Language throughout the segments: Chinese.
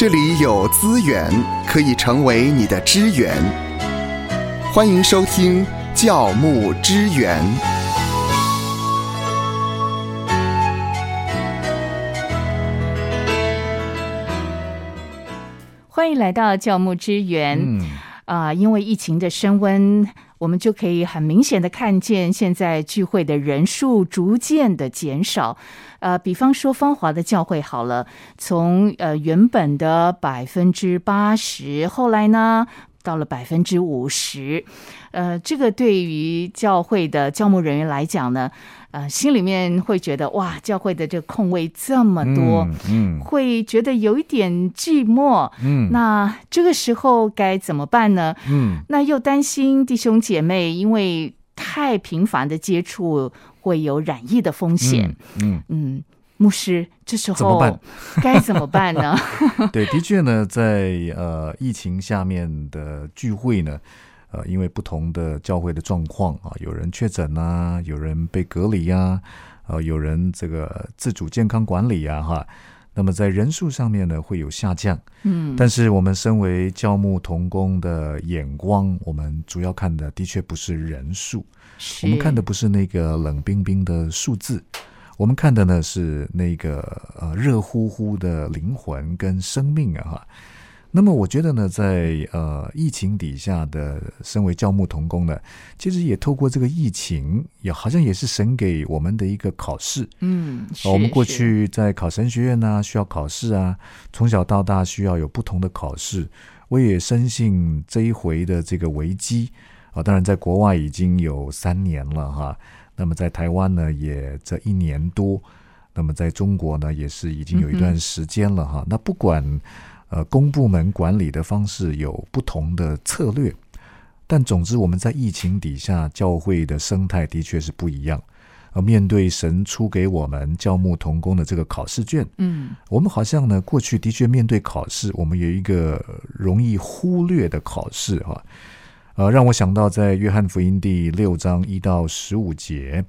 这里有资源可以成为你的支援。欢迎收听教牧支援。欢迎来到教牧支援。嗯，啊、因为疫情的升温，我们就可以很明显的看见，现在聚会的人数逐渐的减少。呃，比方说芳华的教会好了，从呃原本的百分之八十，后来呢到了百分之五十。呃，这个对于教会的教牧人员来讲呢，呃，心里面会觉得哇，教会的这个空位这么多，嗯会觉得有一点寂寞。嗯那这个时候该怎么办呢？嗯那又担心弟兄姐妹因为太频繁的接触会有染疫的风险。嗯嗯牧师，这时候怎么办 该怎么办呢？嗯，对，的确呢，在呃疫情下面的聚会呢，呃，因为不同的教会的状况啊，有人确诊啊，有人被隔离啊、呃，有人这个自主健康管理呀、哈。那么在人数上面呢会有下降，嗯，但是我们身为教牧同工的眼光，我们主要看的的确不是人数，我们看的不是那个冷冰冰的数字，我们看的呢是那个呃热乎乎的灵魂跟生命啊哈。那么我觉得呢，在呃疫情底下的身为教牧童工呢，其实也透过这个疫情，也好像也是神给我们的一个考试。嗯，我们过去在考神学院呢、需要考试啊，从小到大需要有不同的考试。我也深信这一回的这个危机啊，当然在国外已经有三年了哈，那么在台湾呢也这一年多，那么在中国呢也是已经有一段时间了哈。那不管呃公部门管理的方式有不同的策略，但总之我们在疫情底下，教会的生态的确是不一样。而，面对神出给我们教牧同工的这个考试卷，嗯我们好像呢过去的确面对考试，我们有一个容易忽略的考试哈，呃，让我想到在约翰福音第六章一到十五节，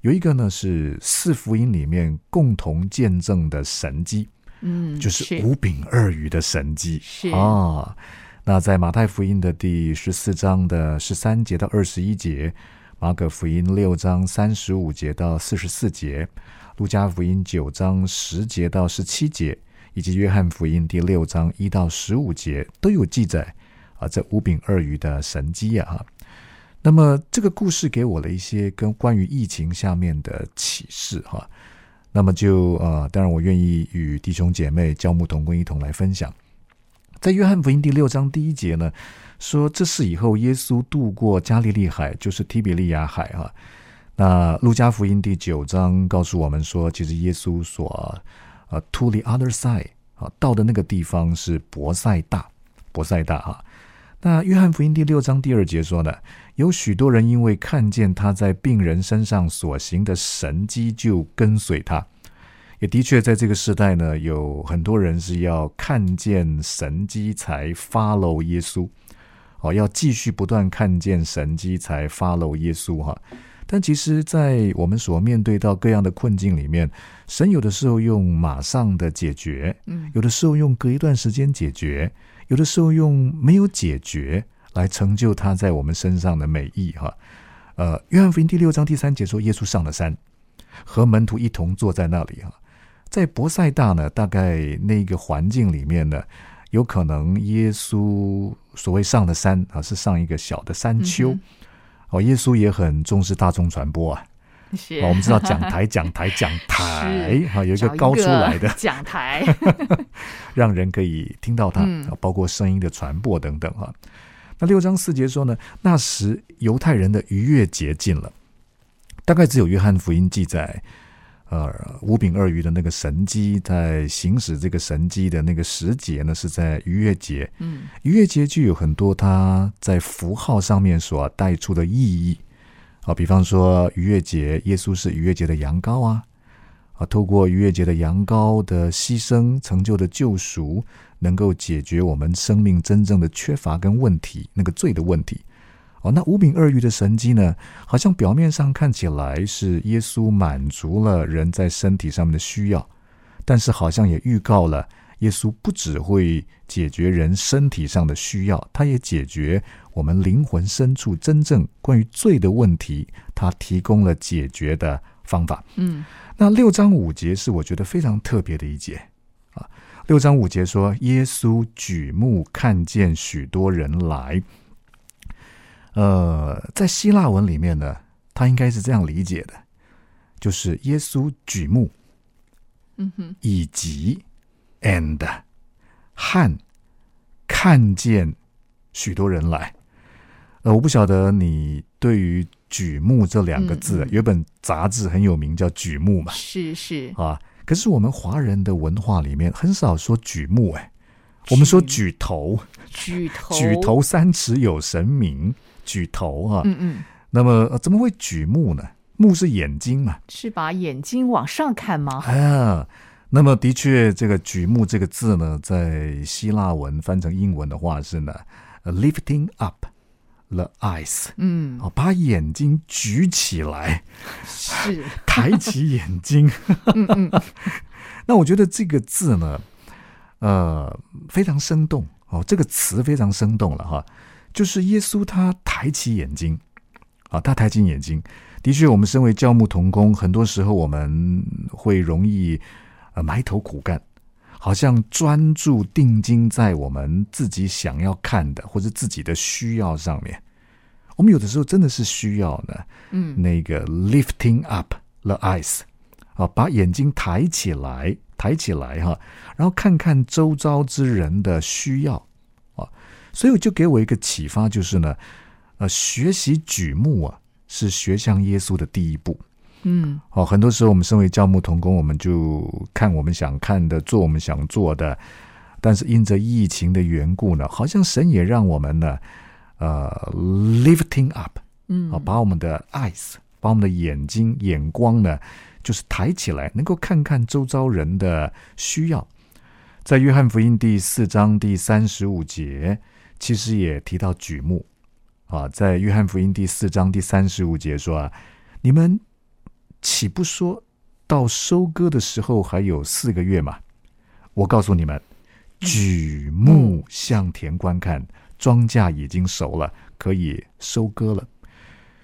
有一个呢是四福音里面共同见证的神迹，嗯，就是五饼二鱼的神迹是啊。那在马太福音的第十四章的十三节到二十一节，马可福音六章三十五节到四十四节，路加福音九章十节到十七节，以及约翰福音第六章一到十五节都有记载啊，这五饼二鱼的神迹呀、哈。那么这个故事给我了一些跟关于疫情下面的启示哈。那么就呃，当然我愿意与弟兄姐妹教牧同工一同来分享。在约翰福音第六章第一节呢，说这是以后耶稣渡过加利利海，就是提比利亚海哈、那路加福音第九章告诉我们说，其实耶稣所呃 to the other side 啊，到的那个地方是伯赛大，伯赛大哈、那约翰福音第六章第二节说呢，有许多人因为看见他在病人身上所行的神迹，就跟随他。也的确，在这个时代呢，有很多人是要看见神迹才 follow 耶稣，哦，要继续不断看见神迹才 follow 耶稣哈。但其实，在我们所面对到各样的困境里面，神有的时候用马上的解决，嗯有的时候用隔一段时间解决，有的时候用没有解决来成就他在我们身上的美意哈。呃，约翰福音第六章第三节说，耶稣上了山，和门徒一同坐在那里哈。在博赛大呢，大概那个环境里面呢，有可能耶稣所谓上的山啊，是上一个小的山丘。嗯哦，耶稣也很重视大众传播啊。是哦，我们知道讲台、讲台、讲台，是哈，有一个高出来的，讲台，让人可以听到它，包括声音的传播等等哈。那六章四节说呢，那时犹太人的逾越节近了，大概只有约翰福音记载，呃，五饼二鱼的那个神机在行使这个神机的那个时节呢，是在逾越节。嗯逾越节具有很多它在符号上面所带出的意义啊，比方说逾越节，耶稣是逾越节的羊羔啊，啊，透过逾越节的羊羔的牺牲，成就的救赎，能够解决我们生命真正的缺乏跟问题，那个罪的问题。哦，那五饼二鱼的神机呢，好像表面上看起来是耶稣满足了人在身体上面的需要，但是好像也预告了耶稣不只会解决人身体上的需要，他也解决我们灵魂深处真正关于罪的问题，他提供了解决的方法。嗯那六章五节是我觉得非常特别的一节啊。六章五节说，耶稣举目看见许多人来。呃，在希腊文里面呢，他应该是这样理解的，就是耶稣举目嗯哼，以及 and 汉看见许多人来。呃，我不晓得你对于“举目”这两个字，嗯嗯有本杂志很有名，叫《举目》嘛，是是，啊。可是我们华人的文化里面很少说举目，哎，我们说举头，举头，举，头三尺有神明，举头啊。嗯嗯，那么、呃怎么会举目呢？目是眼睛嘛，是把眼睛往上看吗？啊，那么的确，这个“举目”这个字呢，在希腊文翻成英文的话是呢呃，lifting up the eyes，嗯，哦，把眼睛举起来，是，抬起眼睛。嗯嗯，那我觉得这个字呢，呃，非常生动哦，这个词非常生动了哈，就是耶稣他抬起眼睛，啊，他抬起眼睛。的确，我们身为教牧童工，很多时候我们会容易呃埋头苦干，好像专注定睛在我们自己想要看的或者自己的需要上面。我们有的时候真的是需要呢，嗯，那个 lifting up the eyes 啊，把眼睛抬起来，抬起来哈，然后看看周遭之人的需要啊，所以就给我一个启发，就是呢，呃，学习举目啊，是学像耶稣的第一步。嗯，哦，很多时候我们身为教牧童工，我们就看我们想看的，做我们想做的，但是因着疫情的缘故呢，好像神也让我们呢，呃，lifting up。嗯，啊，把我们的 eyes，把我们的眼睛、眼光呢，就是抬起来，能够看看周遭人的需要。在约翰福音第四章第三十五节，其实也提到举目啊，在约翰福音第四章第三十五节说啊，你们岂不说到收割的时候还有四个月吗？我告诉你们，举目向田观看，庄稼已经熟了，可以收割了。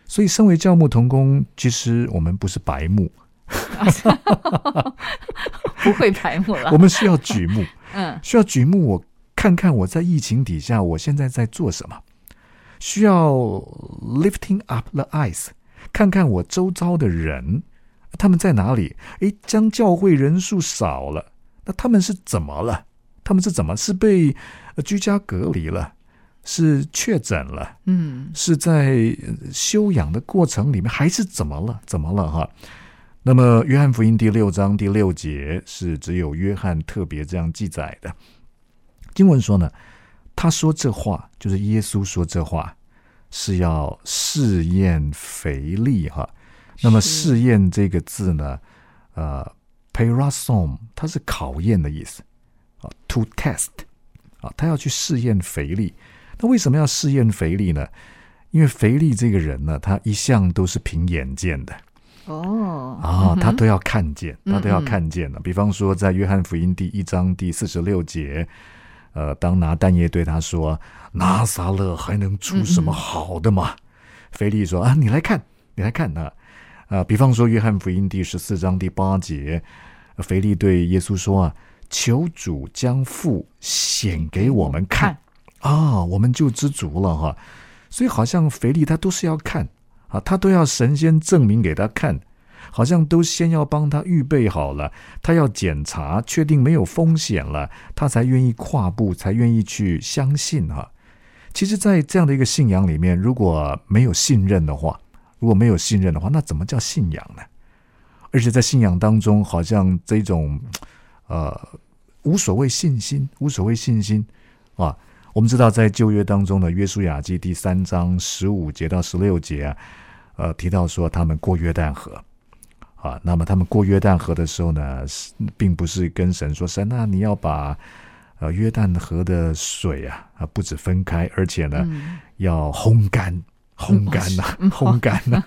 所以，身为教牧童工，其实我们不是白目，不会白目了 我，们需要举目，嗯需要举目，我看看我在疫情底下，我现在在做什么，需要 lifting up the eyes，看看我周遭的人，他们在哪里？诶，将教会人数少了，那他们是怎么了？他们是怎么是被呃居家隔离了？是确诊了？嗯是在休养的过程里面，还是怎么了？怎么了哈？那么，约翰福音第六章第六节是只有约翰特别这样记载的。经文说呢，他说这话就是耶稣说这话是要试验腓力哈。那么是试验这个字呢，呃 p e r a s o m 它是考验的意思啊，to test 啊，他要去试验腓力。那为什么要试验腓力呢？因为腓力这个人呢，他一向都是凭眼见的哦啊，他都要看见，嗯他都要嗯看见的。比方说，在约翰福音第一章第四十六节，呃，当拿但业对他说：“拿撒勒还能出什么好的吗？”腓力说：“啊，你来看，你来看啊。”啊，比方说，约翰福音第十四章第八节，呃腓力对耶稣说：“啊，求主将父显给我们看。”啊，我们就知足了哈。所以好像腓力他都是要看啊，他都要神仙证明给他看，好像都先要帮他预备好了，他要检查确定没有风险了，他才愿意跨步，才愿意去相信哈。其实，在这样的一个信仰里面，如果没有信任的话，如果没有信任的话，那怎么叫信仰呢？而且在信仰当中，好像这种呃无所谓信心，无所谓信心啊。我们知道，在旧约当中的，《约书亚记》第三章十五节到十六节啊，呃，提到说他们过约旦河啊。那么他们过约旦河的时候呢，是并不是跟神说：“神啊，你要把呃约旦河的水啊啊不止分开，而且呢、嗯要烘干。”烘干呐、嗯烘干呐、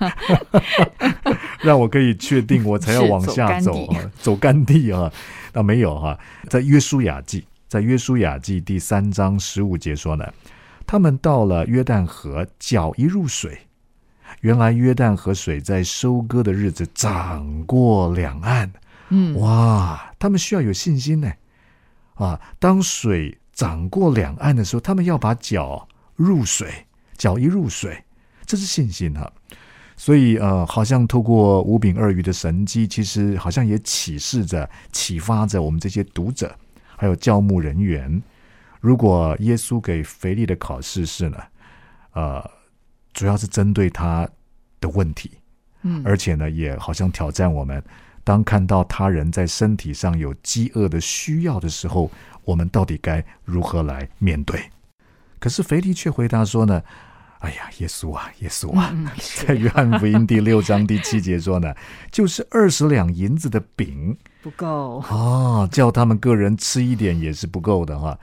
让我可以确定，我才要往下走走干地 啊。那没有哈，在约书亚记，在约书亚记第三章十五节说呢，他们到了约旦河，脚一入水，原来约旦河水在收割的日子涨过两岸。嗯，哇，他们需要有信心呢。啊，当水涨过两岸的时候，他们要把脚入水，脚一入水，这是信心哈。所以呃，好像透过五饼二鱼的神迹，其实好像也启示着、启发着我们这些读者，还有教牧人员。如果耶稣给腓力的考试是呢，呃，主要是针对他的问题，嗯，而且呢，也好像挑战我们。当看到他人在身体上有饥饿的需要的时候，我们到底该如何来面对？可是腓力却回答说呢：“哎呀，耶稣啊，耶稣啊，在约翰福音第六章第七节说呢，就是二十两银子的饼不够啊，叫他们个人吃一点也是不够的哈。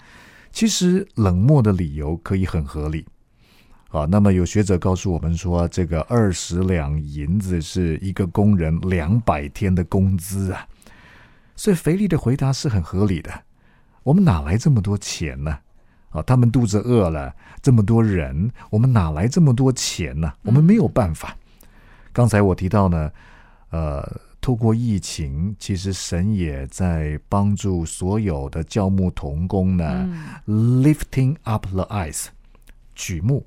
其实冷漠的理由可以很合理。”啊，那么有学者告诉我们说，这个二十两银子是一个工人两百天的工资啊，所以肥力的回答是很合理的。我们哪来这么多钱呢？啊，他们肚子饿了，这么多人，我们哪来这么多钱呢？我们没有办法。刚才我提到呢，呃，透过疫情，其实神也在帮助所有的教牧童工呢，lifting up the eyes，举目。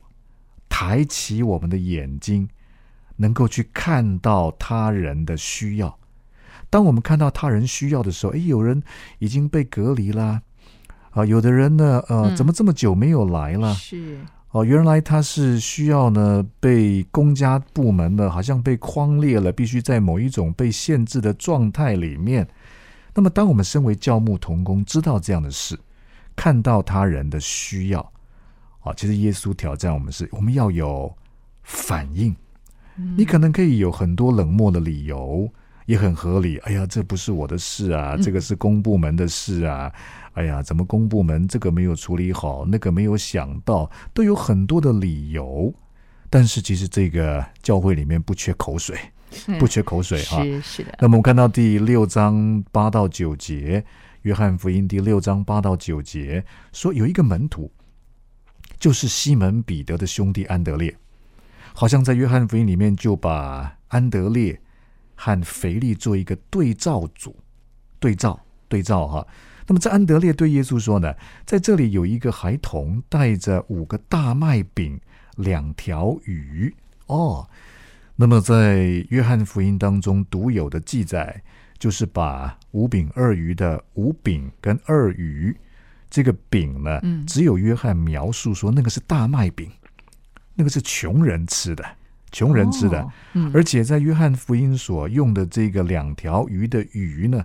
抬起我们的眼睛，能够去看到他人的需要。当我们看到他人需要的时候，哎，有人已经被隔离了，啊，有的人呢，呃，怎么这么久没有来了？是哦，原来他是需要呢，被公家部门呢，好像被框列了，必须在某一种被限制的状态里面。那么，当我们身为教牧同工，知道这样的事，看到他人的需要。啊，其实耶稣挑战我们是，我们要有反应。你可能可以有很多冷漠的理由，也很合理。哎呀，这不是我的事啊，这个是公部门的事啊。哎呀，怎么公部门这个没有处理好，那个没有想到，都有很多的理由。但是其实这个教会里面不缺口水，不缺口水啊。是是的。那么我们看到第六章八到九节，约翰福音第六章八到九节说，有一个门徒。就是西门彼得的兄弟安德烈，好像在约翰福音里面就把安德烈和腓力做一个对照组，对照对照哈。那么在安德烈对耶稣说呢，在这里有一个孩童带着五个大麦饼、两条鱼哦。那么在约翰福音当中独有的记载，就是把五饼二鱼的五饼跟二鱼。这个饼呢，只有约翰描述说那个是大麦饼，那个是穷人吃的，穷人吃的。而且在约翰福音所用的这个两条鱼的鱼呢，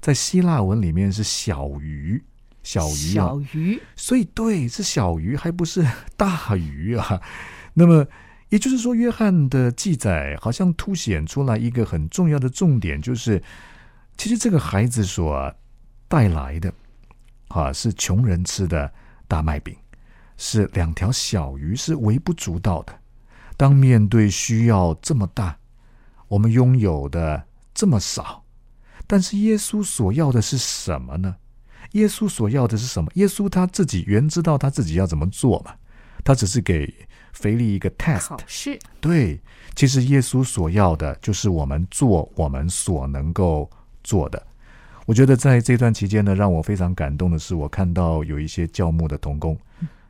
在希腊文里面是小鱼，小鱼，小鱼。所以对，是小鱼，还不是大鱼啊。那么也就是说，约翰的记载好像凸显出来一个很重要的重点，就是其实这个孩子所带来的。啊，是穷人吃的大麦饼，是两条小鱼，是微不足道的。当面对需要这么大，我们拥有的这么少，但是耶稣所要的是什么呢？耶稣所要的是什么？耶稣他自己原知道他自己要怎么做嘛，他只是给腓力一个 test。是，对，其实耶稣所要的就是我们做我们所能够做的。我觉得在这段期间呢，让我非常感动的是，我看到有一些教牧的童工，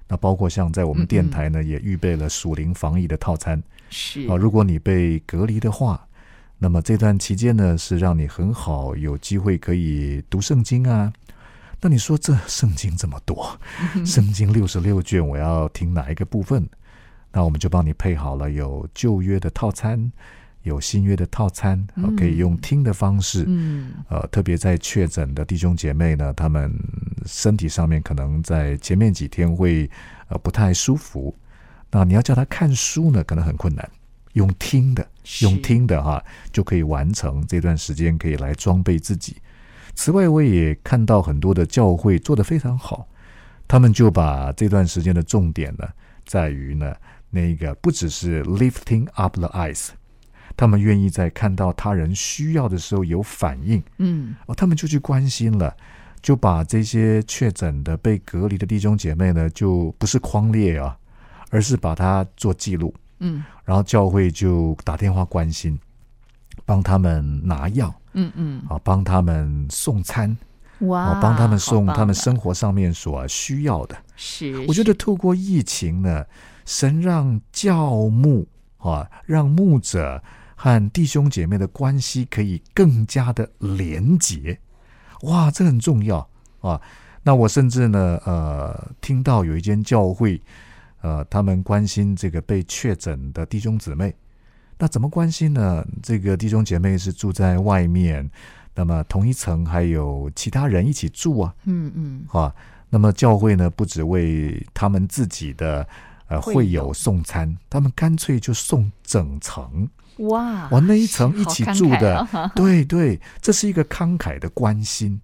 那包括像在我们电台呢，也预备了属灵防疫的套餐。是啊，如果你被隔离的话，那么这段期间呢，是让你很好有机会可以读圣经啊。那你说这圣经这么多，圣经六十六卷，我要听哪一个部分？那我们就帮你配好了有旧约的套餐。有新约的套餐，可以用听的方式。嗯，呃，特别在确诊的弟兄姐妹呢，他们身体上面可能在前面几天会呃不太舒服，那你要叫他看书呢，可能很困难。用听的，用听的哈，就可以完成这段时间，可以来装备自己。此外，我也看到很多的教会做得非常好，他们就把这段时间的重点呢，在于呢，那个不只是 lifting up the eyes。他们愿意在看到他人需要的时候有反应，嗯。哦，他们就去关心了，就把这些确诊的被隔离的弟兄姐妹呢，就不是框列啊，而是把它做记录，嗯。然后教会就打电话关心，帮他们拿药嗯嗯，啊，帮他们送餐哇啊，，帮他们送他们生活上面所需要的。是，我觉得透过疫情呢，神让教牧啊，让牧者和弟兄姐妹的关系可以更加的廉洁，哇，这很重要啊。那我甚至呢，呃，听到有一间教会，呃，他们关心这个被确诊的弟兄姊妹。那怎么关心呢？这个弟兄姐妹是住在外面，那么同一层还有其他人一起住啊，嗯嗯啊，那么教会呢，不只为他们自己的呃会友送餐，他们干脆就送整层，哇哇，那一层一起住的，对对，这是一个慷慨的关心。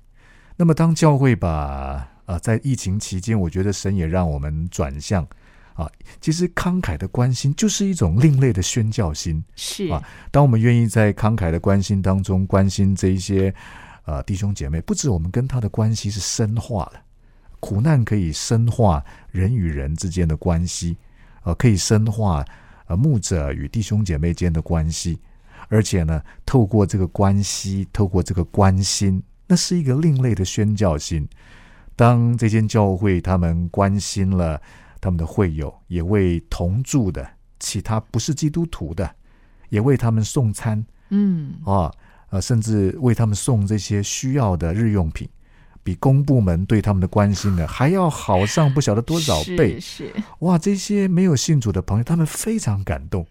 那么当教会把呃在疫情期间，我觉得神也让我们转向啊，其实慷慨的关心就是一种另类的宣教心。是啊当我们愿意在慷慨的关心当中关心这一些呃弟兄姐妹，不止我们跟他的关系是深化了，苦难可以深化人与人之间的关系，呃，可以深化呃牧者与弟兄姐妹间的关系，而且呢，透过这个关系，透过这个关心，那是一个另类的宣教心。当这间教会他们关心了他们的会友，也为同住的其他不是基督徒的，也为他们送餐。嗯。啊，呃，甚至为他们送这些需要的日用品，比公部门对他们的关心呢还要好上不晓得多少倍。是是哇，这些没有信主的朋友，他们非常感动。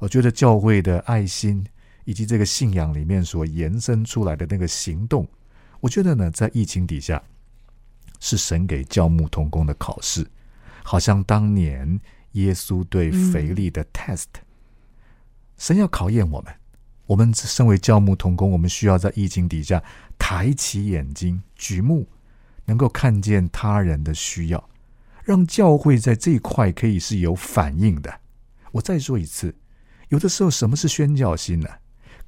我觉得教会的爱心以及这个信仰里面所延伸出来的那个行动，我觉得呢，在疫情底下，是神给教牧同工的考试，好像当年耶稣对腓力的 test，、神要考验我们。我们身为教牧同工，我们需要在疫情底下抬起眼睛，举目，能够看见他人的需要，让教会在这一块可以是有反应的。我再说一次，有的时候什么是宣教心呢？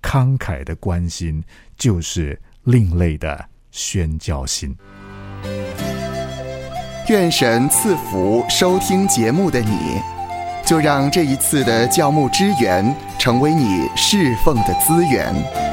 慷慨的关心就是另类的宣教心。愿神赐福收听节目的你，就让这一次的教牧支援成为你侍奉的资源。